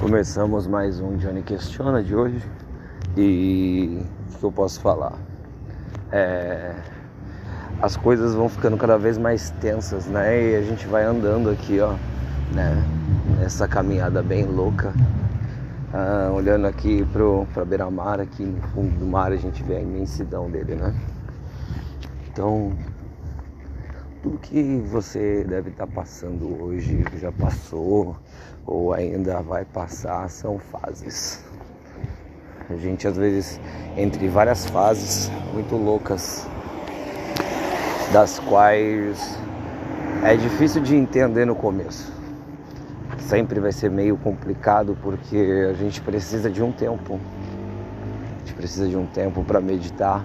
Começamos mais um Johnny Questiona de hoje e o que eu posso falar? É, as coisas vão ficando cada vez mais tensas, né? E a gente vai andando aqui, ó, né? Essa caminhada bem louca. Ah, olhando aqui pro, pra beira-mar, aqui no fundo do mar, a gente vê a imensidão dele, né? Então, tudo que você deve estar passando hoje, já passou ou ainda vai passar, são fases. A gente às vezes entre várias fases muito loucas, das quais é difícil de entender no começo. Sempre vai ser meio complicado porque a gente precisa de um tempo. A gente precisa de um tempo para meditar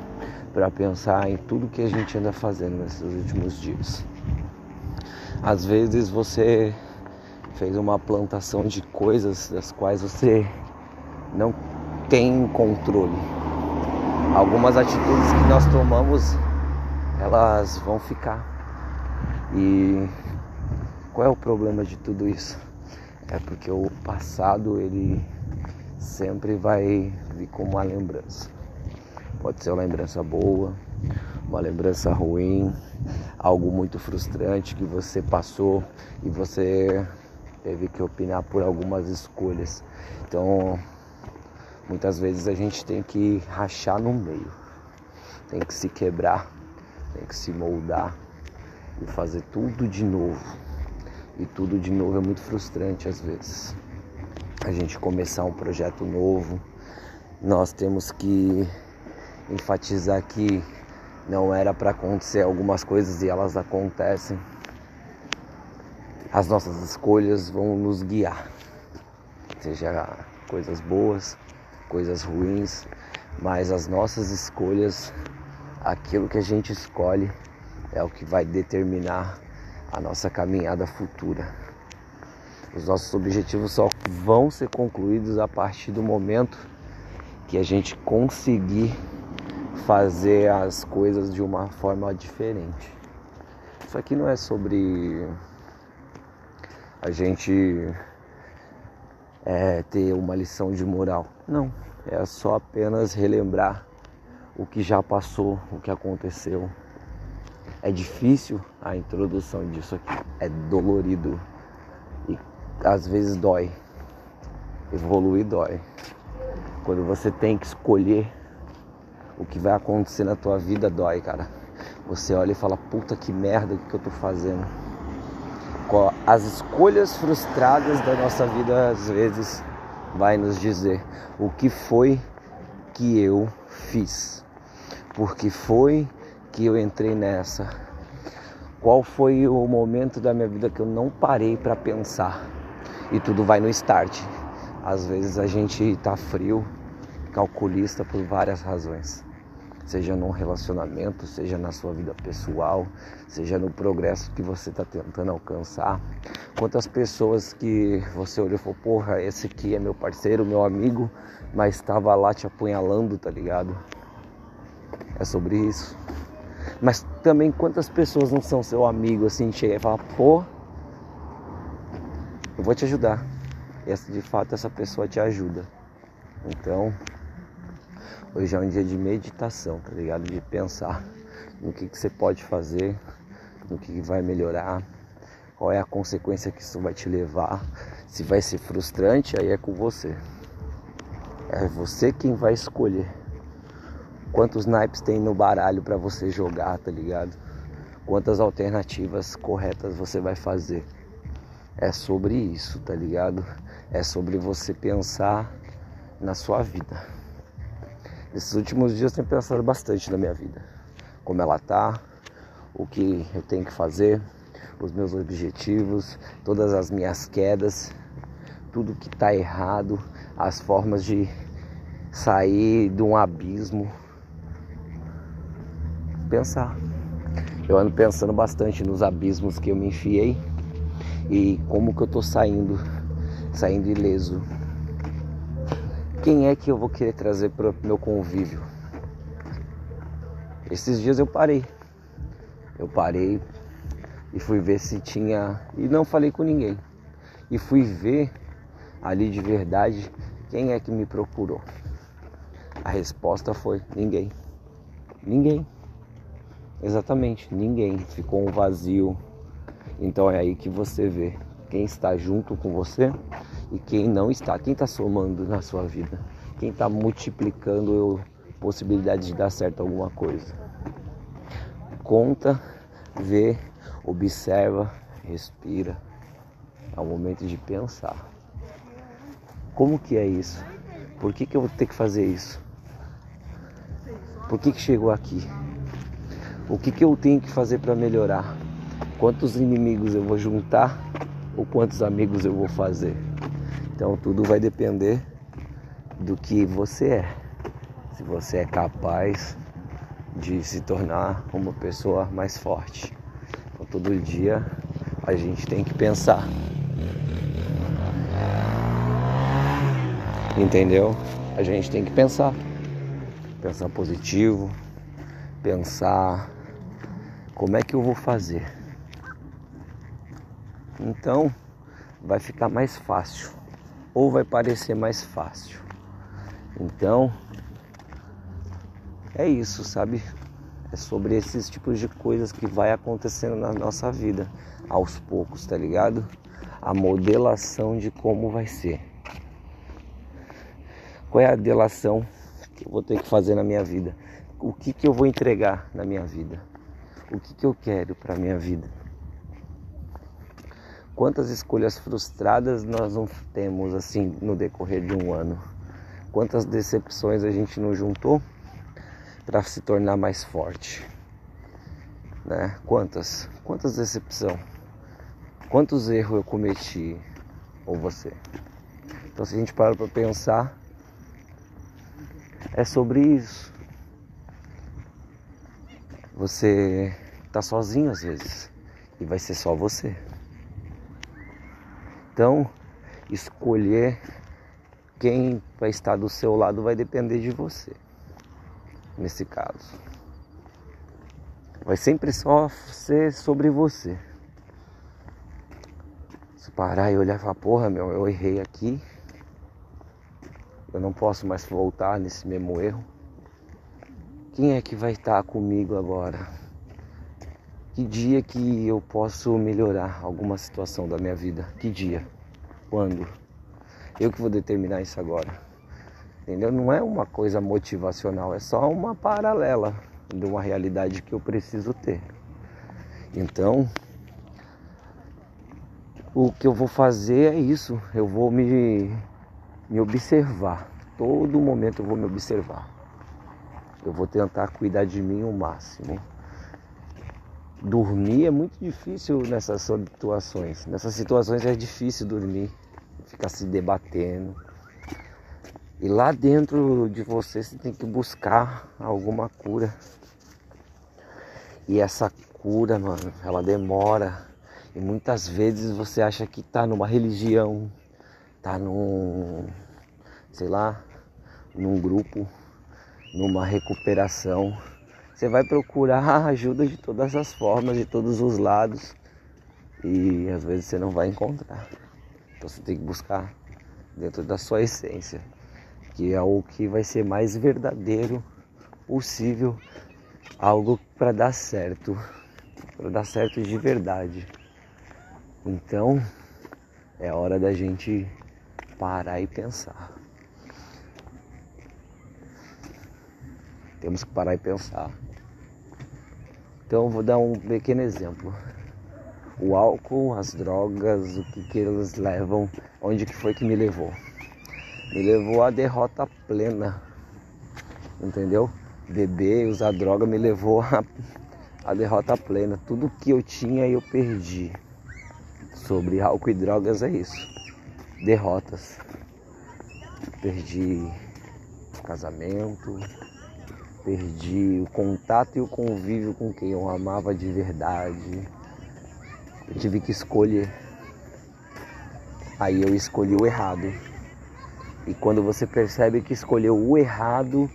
para pensar em tudo que a gente anda fazendo nesses últimos dias. Às vezes você fez uma plantação de coisas das quais você não tem controle. Algumas atitudes que nós tomamos, elas vão ficar. E qual é o problema de tudo isso? É porque o passado ele sempre vai vir como uma lembrança. Pode ser uma lembrança boa, uma lembrança ruim, algo muito frustrante que você passou e você teve que opinar por algumas escolhas. Então, muitas vezes a gente tem que rachar no meio, tem que se quebrar, tem que se moldar e fazer tudo de novo. E tudo de novo é muito frustrante às vezes. A gente começar um projeto novo, nós temos que enfatizar que não era para acontecer algumas coisas e elas acontecem. As nossas escolhas vão nos guiar, seja coisas boas, coisas ruins, mas as nossas escolhas, aquilo que a gente escolhe, é o que vai determinar a nossa caminhada futura. Os nossos objetivos só vão ser concluídos a partir do momento que a gente conseguir fazer as coisas de uma forma diferente. Isso aqui não é sobre a gente é, ter uma lição de moral. Não, é só apenas relembrar o que já passou, o que aconteceu. É difícil a introdução disso aqui, é dolorido e às vezes dói. Evoluir dói. Quando você tem que escolher o que vai acontecer na tua vida dói, cara. Você olha e fala, puta que merda que eu tô fazendo. As escolhas frustradas da nossa vida às vezes vai nos dizer o que foi que eu fiz. Porque foi que eu entrei nessa. Qual foi o momento da minha vida que eu não parei para pensar? E tudo vai no start. Às vezes a gente tá frio, calculista por várias razões. Seja num relacionamento, seja na sua vida pessoal, seja no progresso que você está tentando alcançar. Quantas pessoas que você olhou e falou, porra, esse aqui é meu parceiro, meu amigo, mas estava lá te apunhalando, tá ligado? É sobre isso. Mas também quantas pessoas não são seu amigo assim, chega e fala, pô, eu vou te ajudar. E de fato essa pessoa te ajuda. Então, Hoje é um dia de meditação, tá ligado? De pensar no que, que você pode fazer, no que, que vai melhorar, qual é a consequência que isso vai te levar. Se vai ser frustrante, aí é com você. É você quem vai escolher. Quantos naipes tem no baralho para você jogar, tá ligado? Quantas alternativas corretas você vai fazer. É sobre isso, tá ligado? É sobre você pensar na sua vida. Nesses últimos dias tenho pensado bastante na minha vida. Como ela tá, o que eu tenho que fazer, os meus objetivos, todas as minhas quedas, tudo que está errado, as formas de sair de um abismo. Pensar. Eu ando pensando bastante nos abismos que eu me enfiei e como que eu tô saindo, saindo ileso quem é que eu vou querer trazer para o meu convívio? Esses dias eu parei. Eu parei e fui ver se tinha. E não falei com ninguém. E fui ver ali de verdade, quem é que me procurou? A resposta foi ninguém. Ninguém. Exatamente, ninguém. Ficou um vazio. Então é aí que você vê quem está junto com você e quem não está. Quem está somando na sua vida? Quem está multiplicando possibilidade de dar certo alguma coisa? Conta, vê, observa, respira. É o momento de pensar. Como que é isso? Por que, que eu vou ter que fazer isso? Por que, que chegou aqui? O que, que eu tenho que fazer para melhorar? Quantos inimigos eu vou juntar ou quantos amigos eu vou fazer? Então tudo vai depender do que você é. Se você é capaz de se tornar uma pessoa mais forte. Então todo dia a gente tem que pensar. Entendeu? A gente tem que pensar pensar positivo, pensar como é que eu vou fazer. Então vai ficar mais fácil ou vai parecer mais fácil. Então é isso, sabe? É sobre esses tipos de coisas que vai acontecendo na nossa vida aos poucos, tá ligado? A modelação de como vai ser. Qual é a delação que eu vou ter que fazer na minha vida? O que, que eu vou entregar na minha vida? O que, que eu quero para minha vida? Quantas escolhas frustradas nós não temos assim no decorrer de um ano? Quantas decepções a gente não juntou para se tornar mais forte? Né? Quantas? Quantas decepções? Quantos erros eu cometi? Ou você? Então, se a gente para para pensar, é sobre isso. Você tá sozinho às vezes e vai ser só você. Então, escolher quem vai estar do seu lado vai depender de você. Nesse caso, vai sempre só ser sobre você. Se parar e olhar e falar, porra, meu, eu errei aqui, eu não posso mais voltar nesse mesmo erro. Quem é que vai estar comigo agora? Que dia que eu posso melhorar alguma situação da minha vida? Que dia? Quando? Eu que vou determinar isso agora. Entendeu? Não é uma coisa motivacional, é só uma paralela de uma realidade que eu preciso ter. Então, o que eu vou fazer é isso. Eu vou me me observar. Todo momento eu vou me observar. Eu vou tentar cuidar de mim o máximo. Dormir é muito difícil nessas situações. Nessas situações é difícil dormir, ficar se debatendo. E lá dentro de você você tem que buscar alguma cura. E essa cura, mano, ela demora. E muitas vezes você acha que tá numa religião, tá num, sei lá, num grupo, numa recuperação. Você vai procurar ajuda de todas as formas, de todos os lados. E às vezes você não vai encontrar. Então você tem que buscar dentro da sua essência, que é o que vai ser mais verdadeiro possível, algo para dar certo, para dar certo de verdade. Então, é hora da gente parar e pensar. Temos que parar e pensar. Então vou dar um pequeno exemplo. O álcool, as drogas, o que, que eles levam, onde que foi que me levou? Me levou à derrota plena. Entendeu? Beber, usar droga me levou à, derrota plena. Tudo que eu tinha eu perdi. Sobre álcool e drogas é isso derrotas. Perdi casamento, perdi o contato e o convívio com quem eu amava de verdade. Eu tive que escolher. Aí eu escolhi o errado. E quando você percebe que escolheu o errado,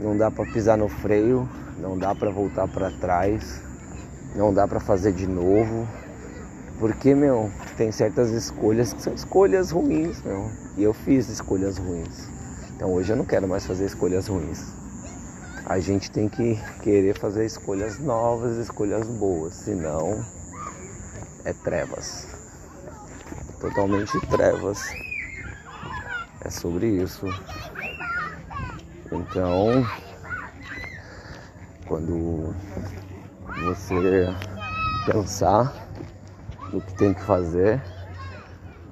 não dá para pisar no freio, não dá para voltar para trás, não dá para fazer de novo. Porque, meu, tem certas escolhas que são escolhas ruins, meu. E eu fiz escolhas ruins. Então hoje eu não quero mais fazer escolhas ruins. A gente tem que querer fazer escolhas novas, escolhas boas, senão é trevas. Totalmente trevas. É sobre isso. Então, quando você pensar no que tem que fazer,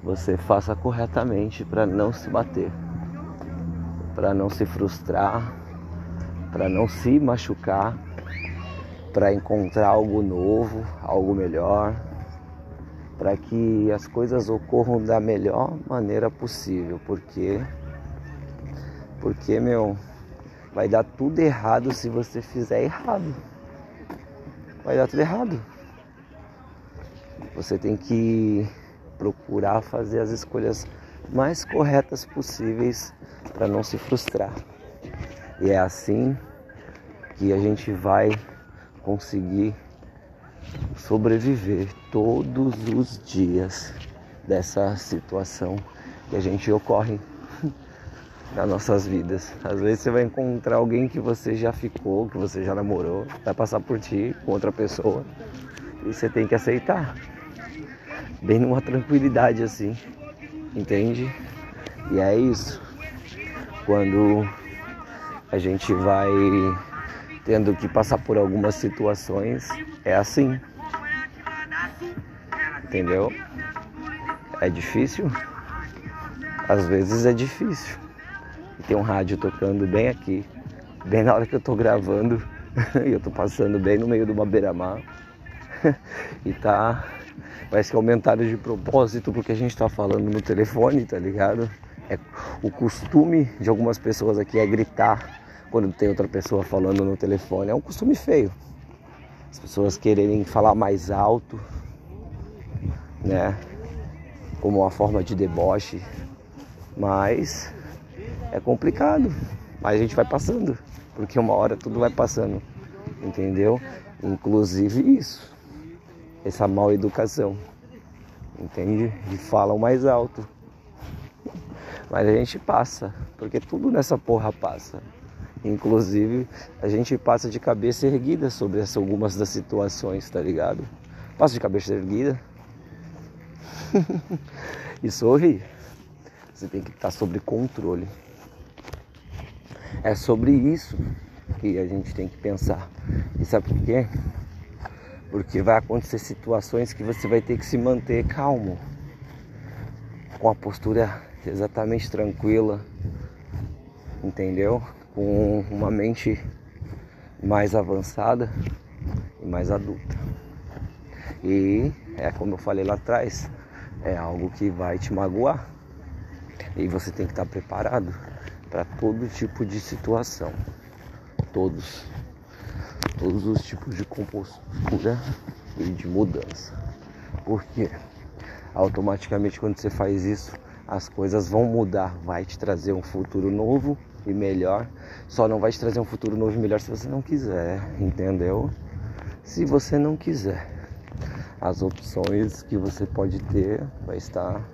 você faça corretamente para não se bater, para não se frustrar, para não se machucar, para encontrar algo novo, algo melhor, para que as coisas ocorram da melhor maneira possível, porque porque meu vai dar tudo errado se você fizer errado. Vai dar tudo errado. Você tem que procurar fazer as escolhas mais corretas possíveis para não se frustrar. E é assim que a gente vai conseguir sobreviver todos os dias dessa situação que a gente ocorre nas nossas vidas. Às vezes você vai encontrar alguém que você já ficou, que você já namorou, vai passar por ti com outra pessoa e você tem que aceitar bem numa tranquilidade assim, entende? E é isso. Quando a gente vai tendo que passar por algumas situações, é assim. Entendeu? É difícil? Às vezes é difícil. E tem um rádio tocando bem aqui, bem na hora que eu tô gravando, e eu tô passando bem no meio de uma beira-mar. e tá Parece que aumentaram de propósito porque a gente está falando no telefone, tá ligado? É, o costume de algumas pessoas aqui é gritar quando tem outra pessoa falando no telefone. É um costume feio. As pessoas quererem falar mais alto, né? Como uma forma de deboche. Mas é complicado. Mas a gente vai passando. Porque uma hora tudo vai passando. Entendeu? Inclusive isso essa mal educação, entende? E falam mais alto. Mas a gente passa, porque tudo nessa porra passa. Inclusive, a gente passa de cabeça erguida sobre algumas das situações, tá ligado? Passa de cabeça erguida e sorri. Você tem que estar sob controle. É sobre isso que a gente tem que pensar. E sabe por quê? porque vai acontecer situações que você vai ter que se manter calmo, com a postura exatamente tranquila, entendeu? Com uma mente mais avançada e mais adulta. E é como eu falei lá atrás, é algo que vai te magoar. E você tem que estar preparado para todo tipo de situação. Todos todos os tipos de compostura e de mudança. Porque automaticamente quando você faz isso, as coisas vão mudar, vai te trazer um futuro novo e melhor. Só não vai te trazer um futuro novo e melhor se você não quiser, entendeu? Se você não quiser, as opções que você pode ter vai estar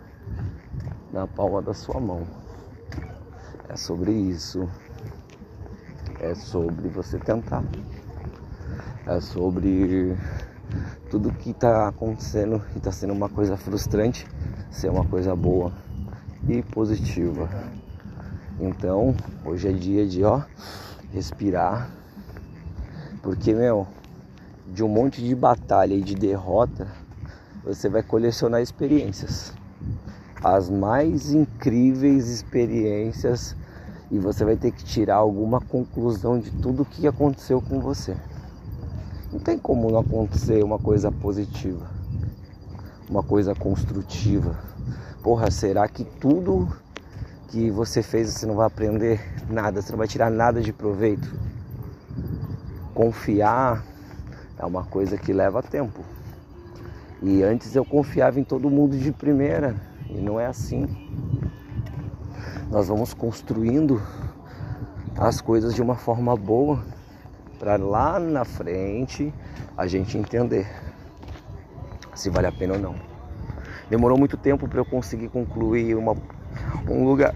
na palma da sua mão. É sobre isso. É sobre você tentar é sobre tudo que está acontecendo e está sendo uma coisa frustrante ser uma coisa boa e positiva. Então, hoje é dia de ó respirar, porque meu, de um monte de batalha e de derrota, você vai colecionar experiências. As mais incríveis experiências e você vai ter que tirar alguma conclusão de tudo o que aconteceu com você. Não tem como não acontecer uma coisa positiva, uma coisa construtiva. Porra, será que tudo que você fez você não vai aprender nada, você não vai tirar nada de proveito? Confiar é uma coisa que leva tempo. E antes eu confiava em todo mundo de primeira, e não é assim. Nós vamos construindo as coisas de uma forma boa para lá na frente a gente entender. se vale a pena ou não. Demorou muito tempo para eu conseguir concluir uma, um lugar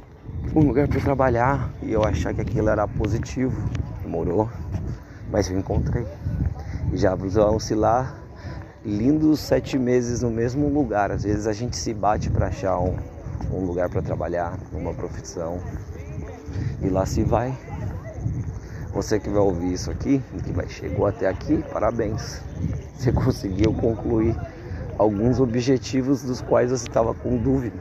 um lugar para trabalhar e eu achar que aquilo era positivo. Demorou, mas eu encontrei. E já vão-se lá lindos sete meses no mesmo lugar. Às vezes a gente se bate para achar um, um lugar para trabalhar, uma profissão. E lá se vai. Você que vai ouvir isso aqui, que vai chegou até aqui, parabéns. Você conseguiu concluir alguns objetivos dos quais você estava com dúvida.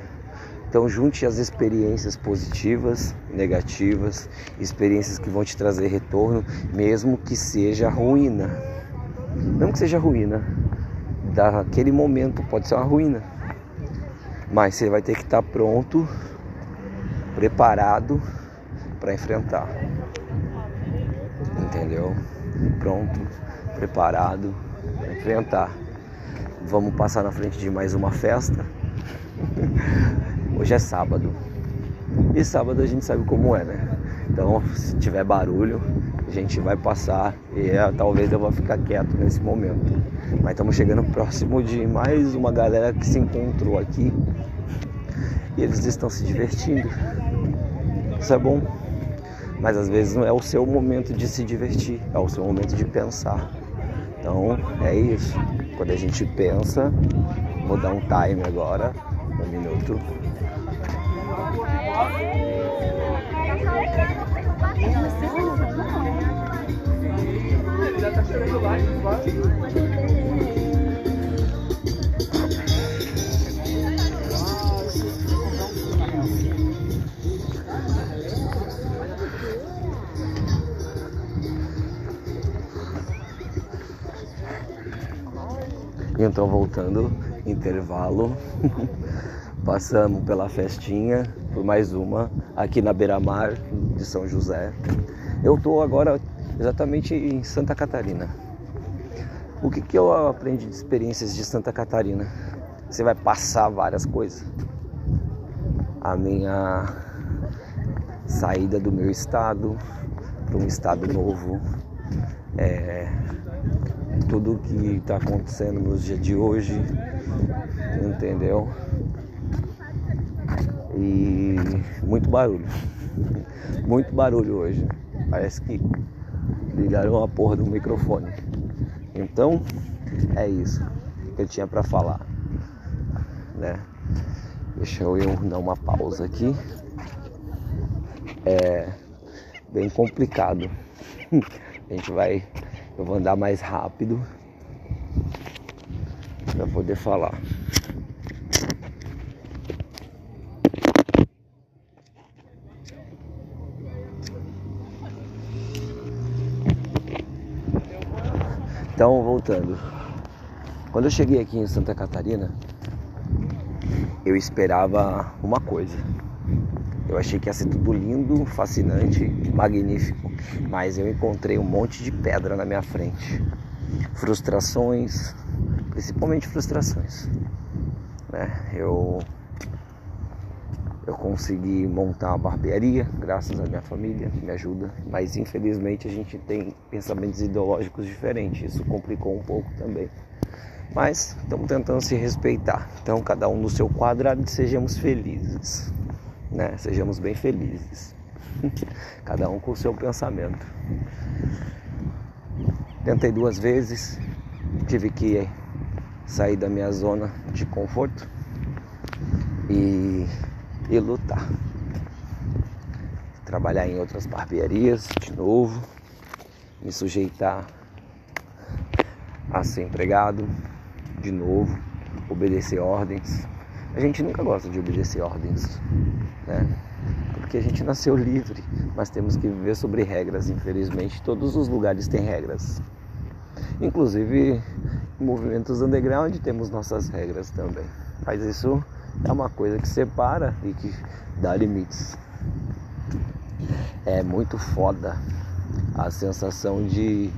Então junte as experiências positivas, negativas, experiências que vão te trazer retorno, mesmo que seja ruína. Mesmo que seja ruína, daquele momento pode ser uma ruína. Mas você vai ter que estar pronto, preparado para enfrentar. Entendeu? Pronto, preparado para enfrentar. Vamos passar na frente de mais uma festa. Hoje é sábado. E sábado a gente sabe como é, né? Então, se tiver barulho, a gente vai passar e é, talvez eu vou ficar quieto nesse momento. Mas estamos chegando próximo de mais uma galera que se encontrou aqui e eles estão se divertindo. Isso é bom. Mas às vezes não é o seu momento de se divertir, é o seu momento de pensar. Então é isso. Quando a gente pensa, vou dar um time agora, um minuto. Já tá lá, Então voltando, intervalo, passamos pela festinha, por mais uma, aqui na beira-mar de São José. Eu estou agora exatamente em Santa Catarina. O que, que eu aprendi de experiências de Santa Catarina? Você vai passar várias coisas. A minha saída do meu estado para um estado novo, é, tudo que está acontecendo nos dias de hoje, entendeu? E muito barulho, muito barulho hoje. Parece que ligaram a porra do microfone. Então é isso que eu tinha para falar, né? Deixa eu dar uma pausa aqui. É bem complicado. A gente vai eu vou andar mais rápido para poder falar. Então, voltando. Quando eu cheguei aqui em Santa Catarina, eu esperava uma coisa. Eu achei que ia ser tudo lindo, fascinante, magnífico, mas eu encontrei um monte de pedra na minha frente. Frustrações, principalmente frustrações. Né? Eu eu consegui montar uma barbearia, graças à minha família que me ajuda, mas infelizmente a gente tem pensamentos ideológicos diferentes, isso complicou um pouco também. Mas estamos tentando se respeitar. Então, cada um no seu quadrado, sejamos felizes né? Sejamos bem felizes. Cada um com o seu pensamento. Tentei duas vezes, tive que sair da minha zona de conforto e, e lutar. Trabalhar em outras barbearias de novo, me sujeitar a ser empregado de novo, obedecer ordens a gente nunca gosta de obedecer ordens, né? Porque a gente nasceu livre, mas temos que viver sobre regras. Infelizmente, todos os lugares têm regras. Inclusive, em movimentos underground temos nossas regras também. Mas isso é uma coisa que separa e que dá limites. É muito foda a sensação de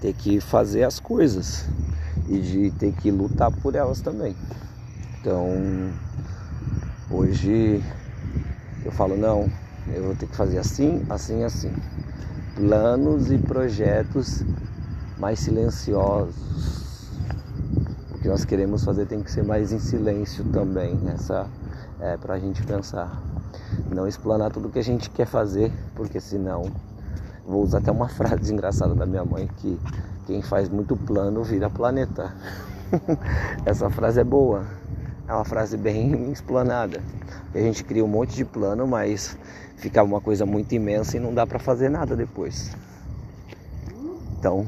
ter que fazer as coisas e de ter que lutar por elas também. Então, hoje eu falo, não, eu vou ter que fazer assim, assim, assim. Planos e projetos mais silenciosos. O que nós queremos fazer tem que ser mais em silêncio também, essa é pra gente pensar. Não explanar tudo que a gente quer fazer, porque senão vou usar até uma frase engraçada da minha mãe que quem faz muito plano vira planeta. Essa frase é boa. É uma frase bem explanada. A gente cria um monte de plano, mas fica uma coisa muito imensa e não dá para fazer nada depois. Então,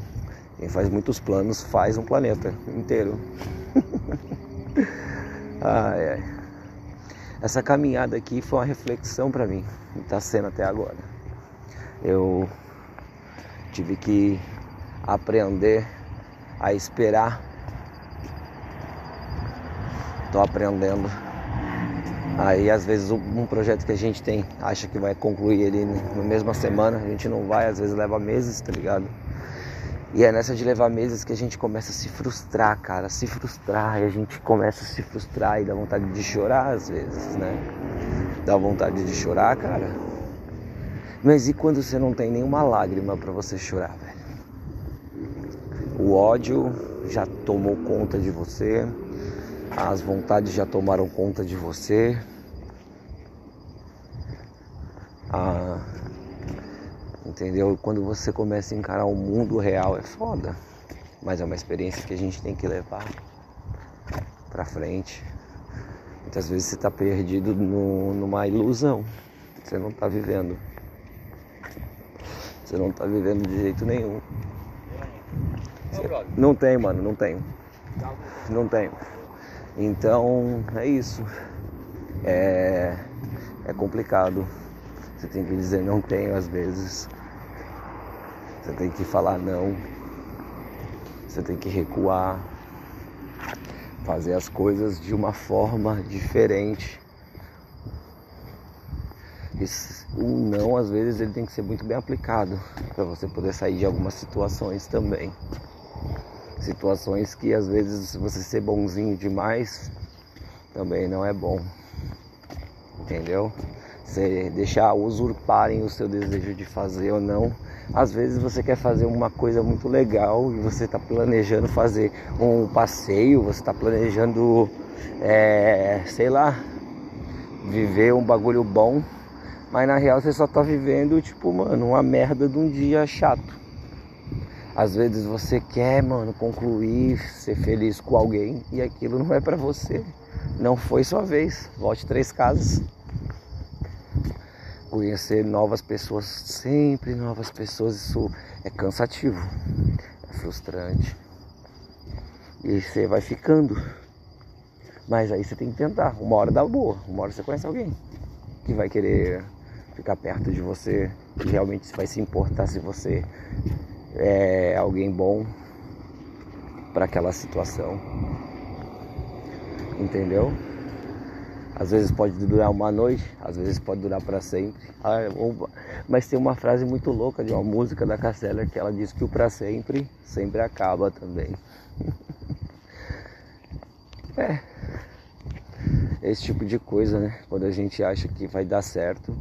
quem faz muitos planos faz um planeta inteiro. ai, ai. Essa caminhada aqui foi uma reflexão para mim, está sendo até agora. Eu tive que aprender a esperar. Estou aprendendo. Aí às vezes um projeto que a gente tem acha que vai concluir ele na mesma semana, a gente não vai, às vezes leva meses, tá ligado? E é nessa de levar meses que a gente começa a se frustrar, cara, se frustrar, e a gente começa a se frustrar e dá vontade de chorar às vezes, né? Dá vontade de chorar, cara. Mas e quando você não tem nenhuma lágrima para você chorar, velho? O ódio já tomou conta de você, as vontades já tomaram conta de você. Ah, entendeu? Quando você começa a encarar o mundo real é foda, mas é uma experiência que a gente tem que levar pra frente. Muitas vezes você tá perdido no, numa ilusão, você não tá vivendo. Você não tá vivendo de jeito nenhum. Não tem, mano, não tenho. Não tenho. Então é isso. É, é complicado. Você tem que dizer não tenho às vezes. Você tem que falar não. Você tem que recuar. Fazer as coisas de uma forma diferente. O não, às vezes, ele tem que ser muito bem aplicado para você poder sair de algumas situações também situações que às vezes você ser bonzinho demais também não é bom. Entendeu? Você deixar usurparem o seu desejo de fazer ou não. Às vezes você quer fazer uma coisa muito legal e você está planejando fazer um passeio, você está planejando, é, sei lá, viver um bagulho bom, mas na real você só está vivendo, tipo, mano, uma merda de um dia chato. Às vezes você quer, mano, concluir, ser feliz com alguém e aquilo não é para você. Não foi sua vez. Volte três casas. Conhecer novas pessoas, sempre novas pessoas, isso é cansativo, é frustrante. E você vai ficando. Mas aí você tem que tentar. Uma hora dá boa, uma hora você conhece alguém que vai querer ficar perto de você, que realmente vai se importar se você é, alguém bom para aquela situação. Entendeu? Às vezes pode durar uma noite, às vezes pode durar para sempre. Ah, mas tem uma frase muito louca de uma música da Castela que ela diz que o para sempre sempre acaba também. é. Esse tipo de coisa, né? Quando a gente acha que vai dar certo,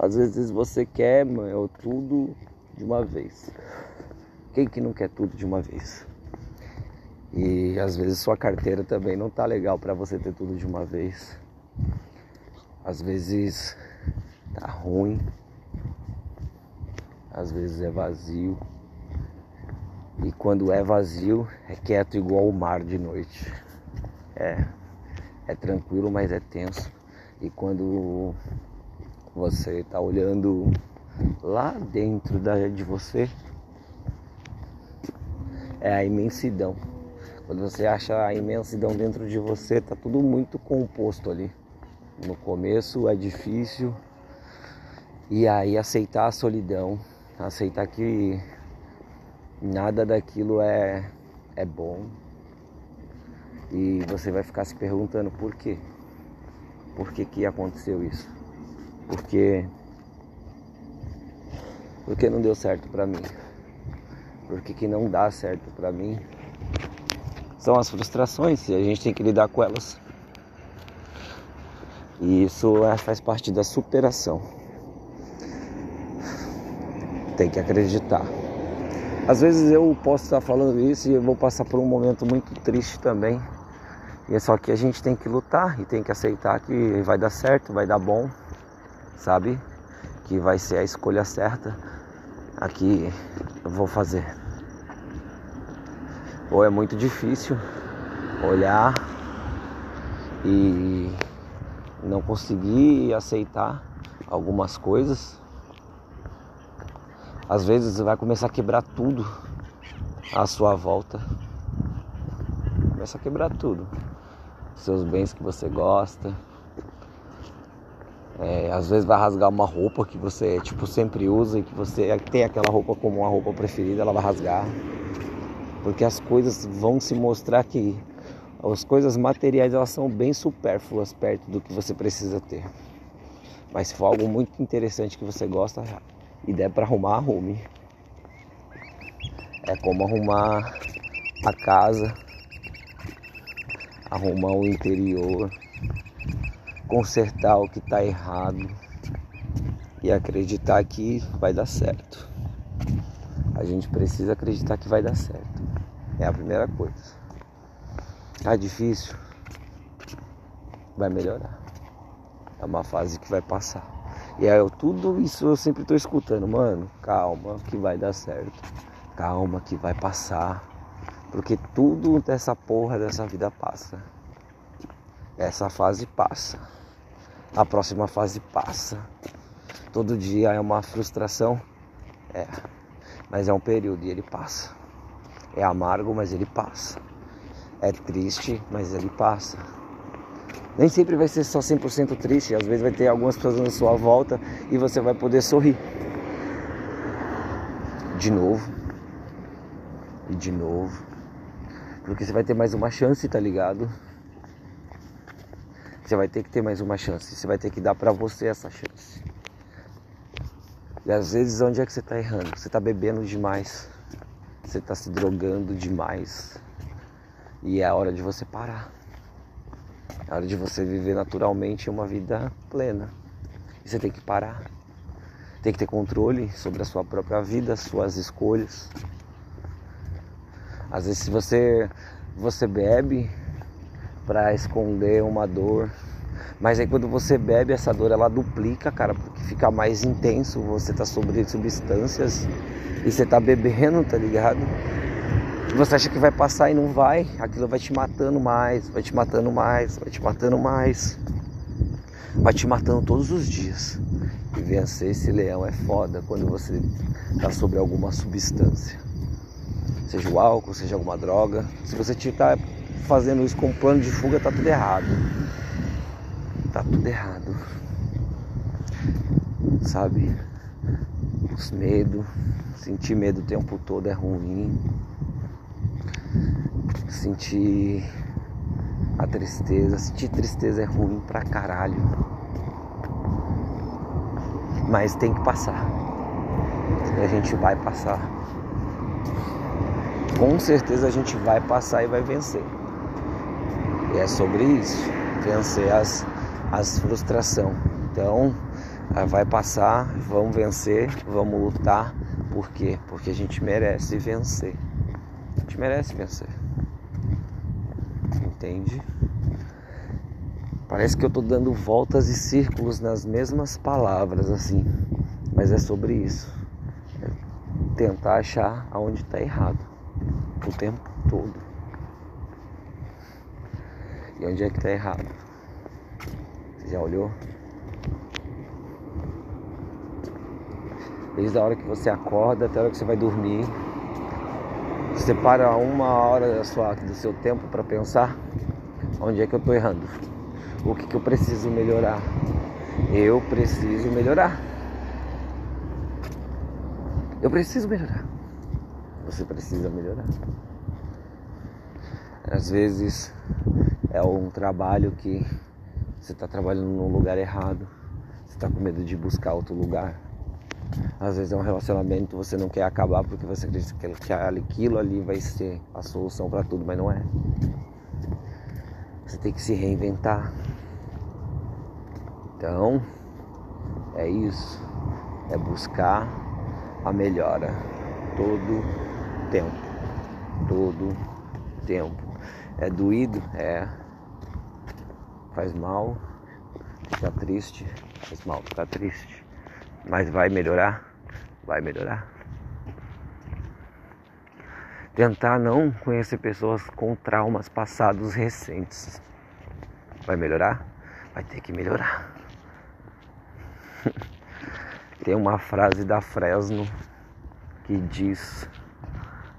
Às vezes você quer, mano, tudo de uma vez. Quem que não quer tudo de uma vez? E às vezes sua carteira também não tá legal para você ter tudo de uma vez. Às vezes tá ruim. Às vezes é vazio. E quando é vazio, é quieto igual o mar de noite. É, é tranquilo, mas é tenso. E quando você está olhando lá dentro da, de você, é a imensidão. Quando você acha a imensidão dentro de você, tá tudo muito composto ali. No começo é difícil, e aí aceitar a solidão, aceitar que nada daquilo é, é bom. E você vai ficar se perguntando por quê? Por que, que aconteceu isso? Porque porque não deu certo para mim. Porque que não dá certo para mim são as frustrações e a gente tem que lidar com elas. E isso é, faz parte da superação. Tem que acreditar. Às vezes eu posso estar falando isso e eu vou passar por um momento muito triste também. E é só que a gente tem que lutar e tem que aceitar que vai dar certo, vai dar bom, sabe? Que vai ser a escolha certa a que eu vou fazer. Ou é muito difícil olhar e não conseguir aceitar algumas coisas. Às vezes vai começar a quebrar tudo à sua volta. Começa a quebrar tudo. Seus bens que você gosta. É, às vezes vai rasgar uma roupa que você tipo sempre usa e que você tem aquela roupa como uma roupa preferida, ela vai rasgar. Porque as coisas vão se mostrar que as coisas materiais elas são bem supérfluas perto do que você precisa ter. Mas se for algo muito interessante que você gosta e der para arrumar, arrume. É como arrumar a casa, arrumar o interior, consertar o que está errado e acreditar que vai dar certo. A gente precisa acreditar que vai dar certo. É a primeira coisa. Tá difícil? Vai melhorar. É uma fase que vai passar. E aí, eu, tudo isso eu sempre tô escutando, mano, calma que vai dar certo. Calma que vai passar. Porque tudo dessa porra dessa vida passa. Essa fase passa. A próxima fase passa. Todo dia é uma frustração. É. Mas é um período e ele passa. É amargo, mas ele passa. É triste, mas ele passa. Nem sempre vai ser só 100% triste, às vezes vai ter algumas pessoas na sua volta e você vai poder sorrir. De novo. E de novo. Porque você vai ter mais uma chance, tá ligado? Você vai ter que ter mais uma chance. Você vai ter que dar para você essa chance. E às vezes onde é que você tá errando? Você tá bebendo demais. Você tá se drogando demais. E é a hora de você parar. É a hora de você viver naturalmente uma vida plena. E você tem que parar. Tem que ter controle sobre a sua própria vida, suas escolhas. Às vezes se você você bebe para esconder uma dor, mas aí quando você bebe essa dor ela duplica, cara, porque fica mais intenso, você tá sobre substâncias e você tá bebendo, tá ligado? você acha que vai passar e não vai, aquilo vai te matando mais, vai te matando mais, vai te matando mais. Vai te matando todos os dias. E vencer esse leão é foda quando você está sobre alguma substância. Seja o álcool, seja alguma droga. Se você está fazendo isso com plano de fuga, tá tudo errado. Tá tudo errado. Sabe? Os medos, sentir medo o tempo todo é ruim sentir a tristeza. Sentir tristeza é ruim pra caralho. Mas tem que passar. E a gente vai passar. Com certeza a gente vai passar e vai vencer. E é sobre isso. Vencer as, as frustrações. Então, ah, vai passar, vamos vencer, vamos lutar. Por quê? Porque a gente merece vencer. A gente merece vencer entende? Parece que eu tô dando voltas e círculos nas mesmas palavras assim, mas é sobre isso. É tentar achar aonde está errado o tempo todo. E onde é que está errado? Você já olhou? Desde a hora que você acorda até a hora que você vai dormir, você para uma hora da sua, do seu tempo para pensar onde é que eu estou errando, o que, que eu preciso melhorar. Eu preciso melhorar. Eu preciso melhorar. Você precisa melhorar. Às vezes é um trabalho que você está trabalhando num lugar errado, você está com medo de buscar outro lugar às vezes é um relacionamento que você não quer acabar porque você acredita que aquilo ali vai ser a solução para tudo, mas não é. Você tem que se reinventar. Então, é isso. É buscar a melhora todo tempo. Todo tempo. É doído? É. Faz mal, fica triste, faz mal ficar triste. Mas vai melhorar? Vai melhorar. Tentar não conhecer pessoas com traumas passados recentes. Vai melhorar? Vai ter que melhorar. Tem uma frase da Fresno que diz: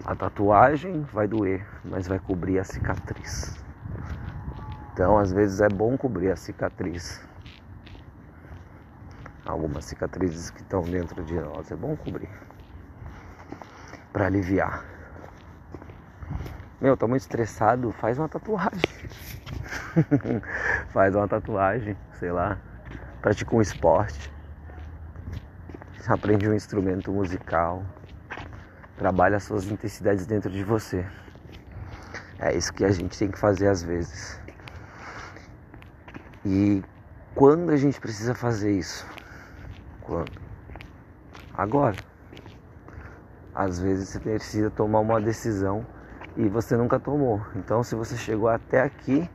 A tatuagem vai doer, mas vai cobrir a cicatriz. Então, às vezes é bom cobrir a cicatriz. Algumas cicatrizes que estão dentro de nós é bom cobrir para aliviar. Meu, tô muito estressado, faz uma tatuagem. faz uma tatuagem, sei lá. Pratica um esporte. Aprende um instrumento musical. Trabalha as suas intensidades dentro de você. É isso que a gente tem que fazer às vezes. E quando a gente precisa fazer isso? Quando? Agora. Às vezes você precisa tomar uma decisão e você nunca tomou. Então, se você chegou até aqui,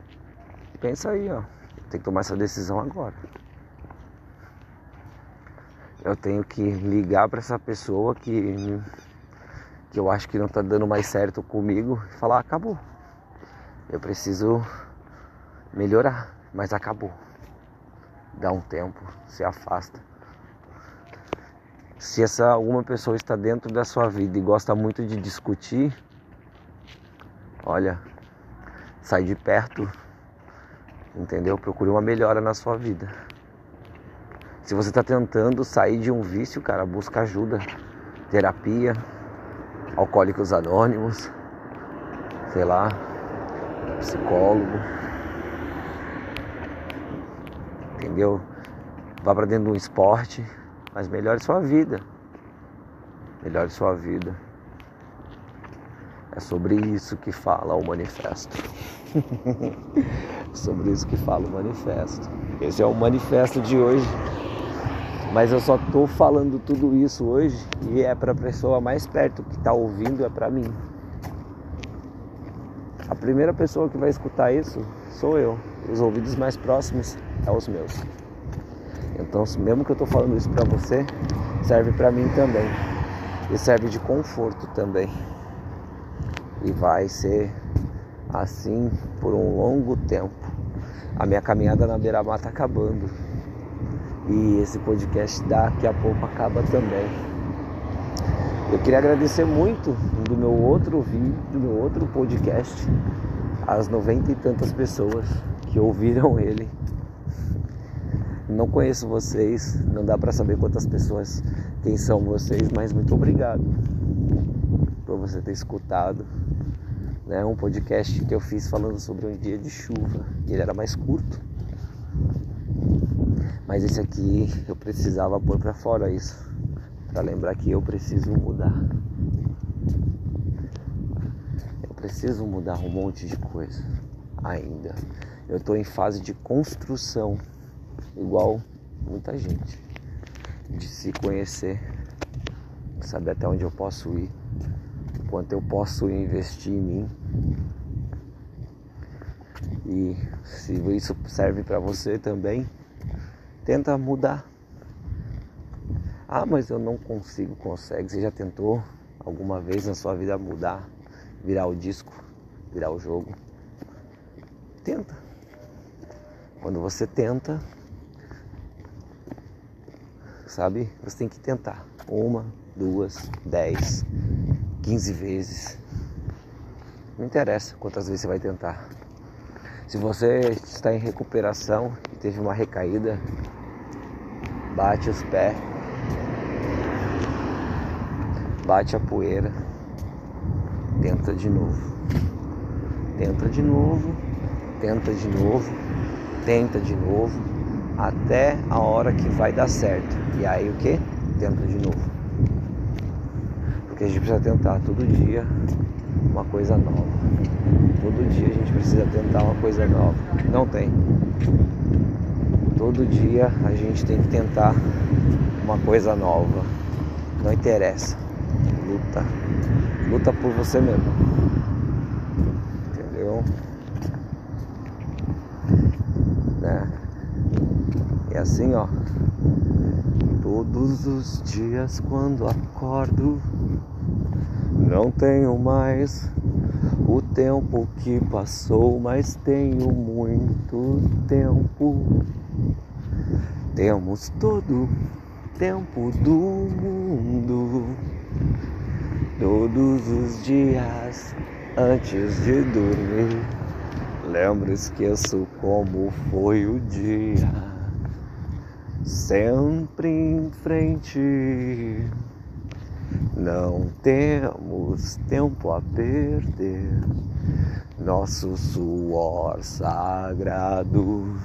pensa aí, ó. Tem que tomar essa decisão agora. Eu tenho que ligar para essa pessoa que que eu acho que não tá dando mais certo comigo e falar acabou. Eu preciso melhorar, mas acabou. Dá um tempo, se afasta. Se essa alguma pessoa está dentro da sua vida e gosta muito de discutir, olha, sai de perto, entendeu? Procure uma melhora na sua vida. Se você está tentando sair de um vício, cara, busca ajuda, terapia, alcoólicos anônimos, sei lá, psicólogo, entendeu? Vá para dentro de um esporte, mas melhore sua vida, melhore sua vida. É sobre isso que fala o manifesto. sobre isso que fala o manifesto. Esse é o manifesto de hoje. Mas eu só tô falando tudo isso hoje e é para a pessoa mais perto que está ouvindo é para mim. A primeira pessoa que vai escutar isso sou eu. Os ouvidos mais próximos é os meus. Então, mesmo que eu tô falando isso para você, serve para mim também. E serve de conforto também e vai ser assim por um longo tempo. A minha caminhada na beira-mar está acabando e esse podcast daqui a pouco acaba também. Eu queria agradecer muito do meu outro vídeo, do meu outro podcast, as noventa e tantas pessoas que ouviram ele. Não conheço vocês, não dá para saber quantas pessoas, quem são vocês, mas muito obrigado por você ter escutado né, um podcast que eu fiz falando sobre um dia de chuva ele era mais curto. Mas esse aqui eu precisava pôr para fora isso, para lembrar que eu preciso mudar. Eu preciso mudar um monte de coisa ainda. Eu estou em fase de construção, igual muita gente, de se conhecer, saber até onde eu posso ir quanto eu posso investir em mim. E se isso serve para você também, tenta mudar. Ah, mas eu não consigo, consegue. Você já tentou alguma vez na sua vida mudar, virar o disco, virar o jogo? Tenta. Quando você tenta, sabe? Você tem que tentar. Uma, duas, dez, 15 vezes. Não interessa quantas vezes você vai tentar. Se você está em recuperação e teve uma recaída, bate os pés, bate a poeira, tenta de novo. Tenta de novo, tenta de novo, tenta de novo, até a hora que vai dar certo. E aí o que? Tenta de novo. Porque a gente precisa tentar todo dia uma coisa nova. Todo dia a gente precisa tentar uma coisa nova. Não tem. Todo dia a gente tem que tentar uma coisa nova. Não interessa. Luta. luta por você mesmo. Entendeu? Né? E assim, ó. Todos os dias quando acordo, não tenho mais o tempo que passou, mas tenho muito tempo. Temos todo tempo do mundo. Todos os dias antes de dormir, lembro, esqueço como foi o dia. Sempre em frente, não temos tempo a perder. Nosso suor sagrado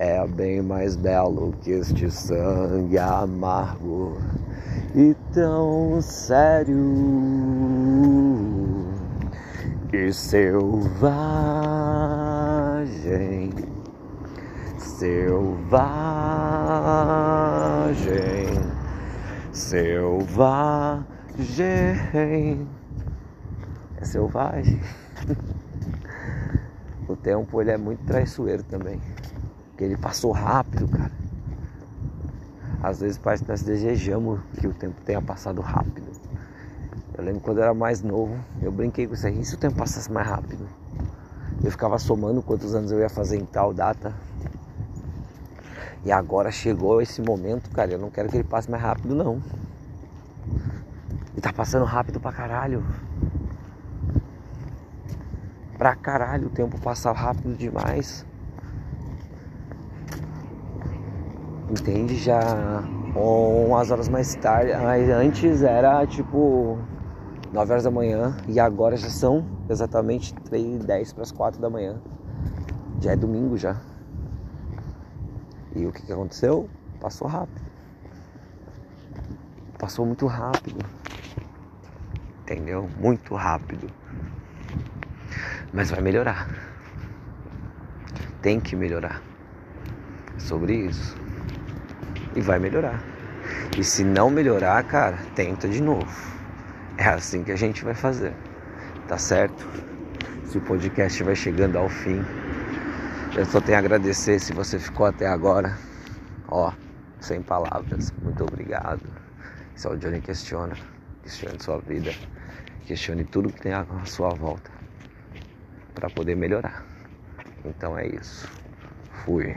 é bem mais belo que este sangue amargo e tão sério e selvagem, selvagem, selvagem. É selvagem. o tempo ele é muito traiçoeiro também. Porque ele passou rápido, cara. Às vezes parece que nós desejamos que o tempo tenha passado rápido. Eu lembro quando eu era mais novo, eu brinquei com isso aí, se o tempo passasse mais rápido? Eu ficava somando quantos anos eu ia fazer em tal data. E agora chegou esse momento, cara, eu não quero que ele passe mais rápido não. E tá passando rápido pra caralho. Pra caralho, o tempo passa rápido demais. Entende? Já umas horas mais tarde, mas antes era tipo 9 horas da manhã e agora já são exatamente 3 10 para as 4 da manhã. Já é domingo já. E o que, que aconteceu? Passou rápido. Passou muito rápido. Entendeu? Muito rápido. Mas vai melhorar. Tem que melhorar. Sobre isso e vai melhorar. E se não melhorar, cara, tenta de novo. É assim que a gente vai fazer. Tá certo? Se o podcast vai chegando ao fim, eu só tenho a agradecer se você ficou até agora. Ó, sem palavras. Muito obrigado. Isso é o Johnny Questiona. Questione sua vida. Questione tudo que tem à sua volta. Para poder melhorar. Então é isso. Fui.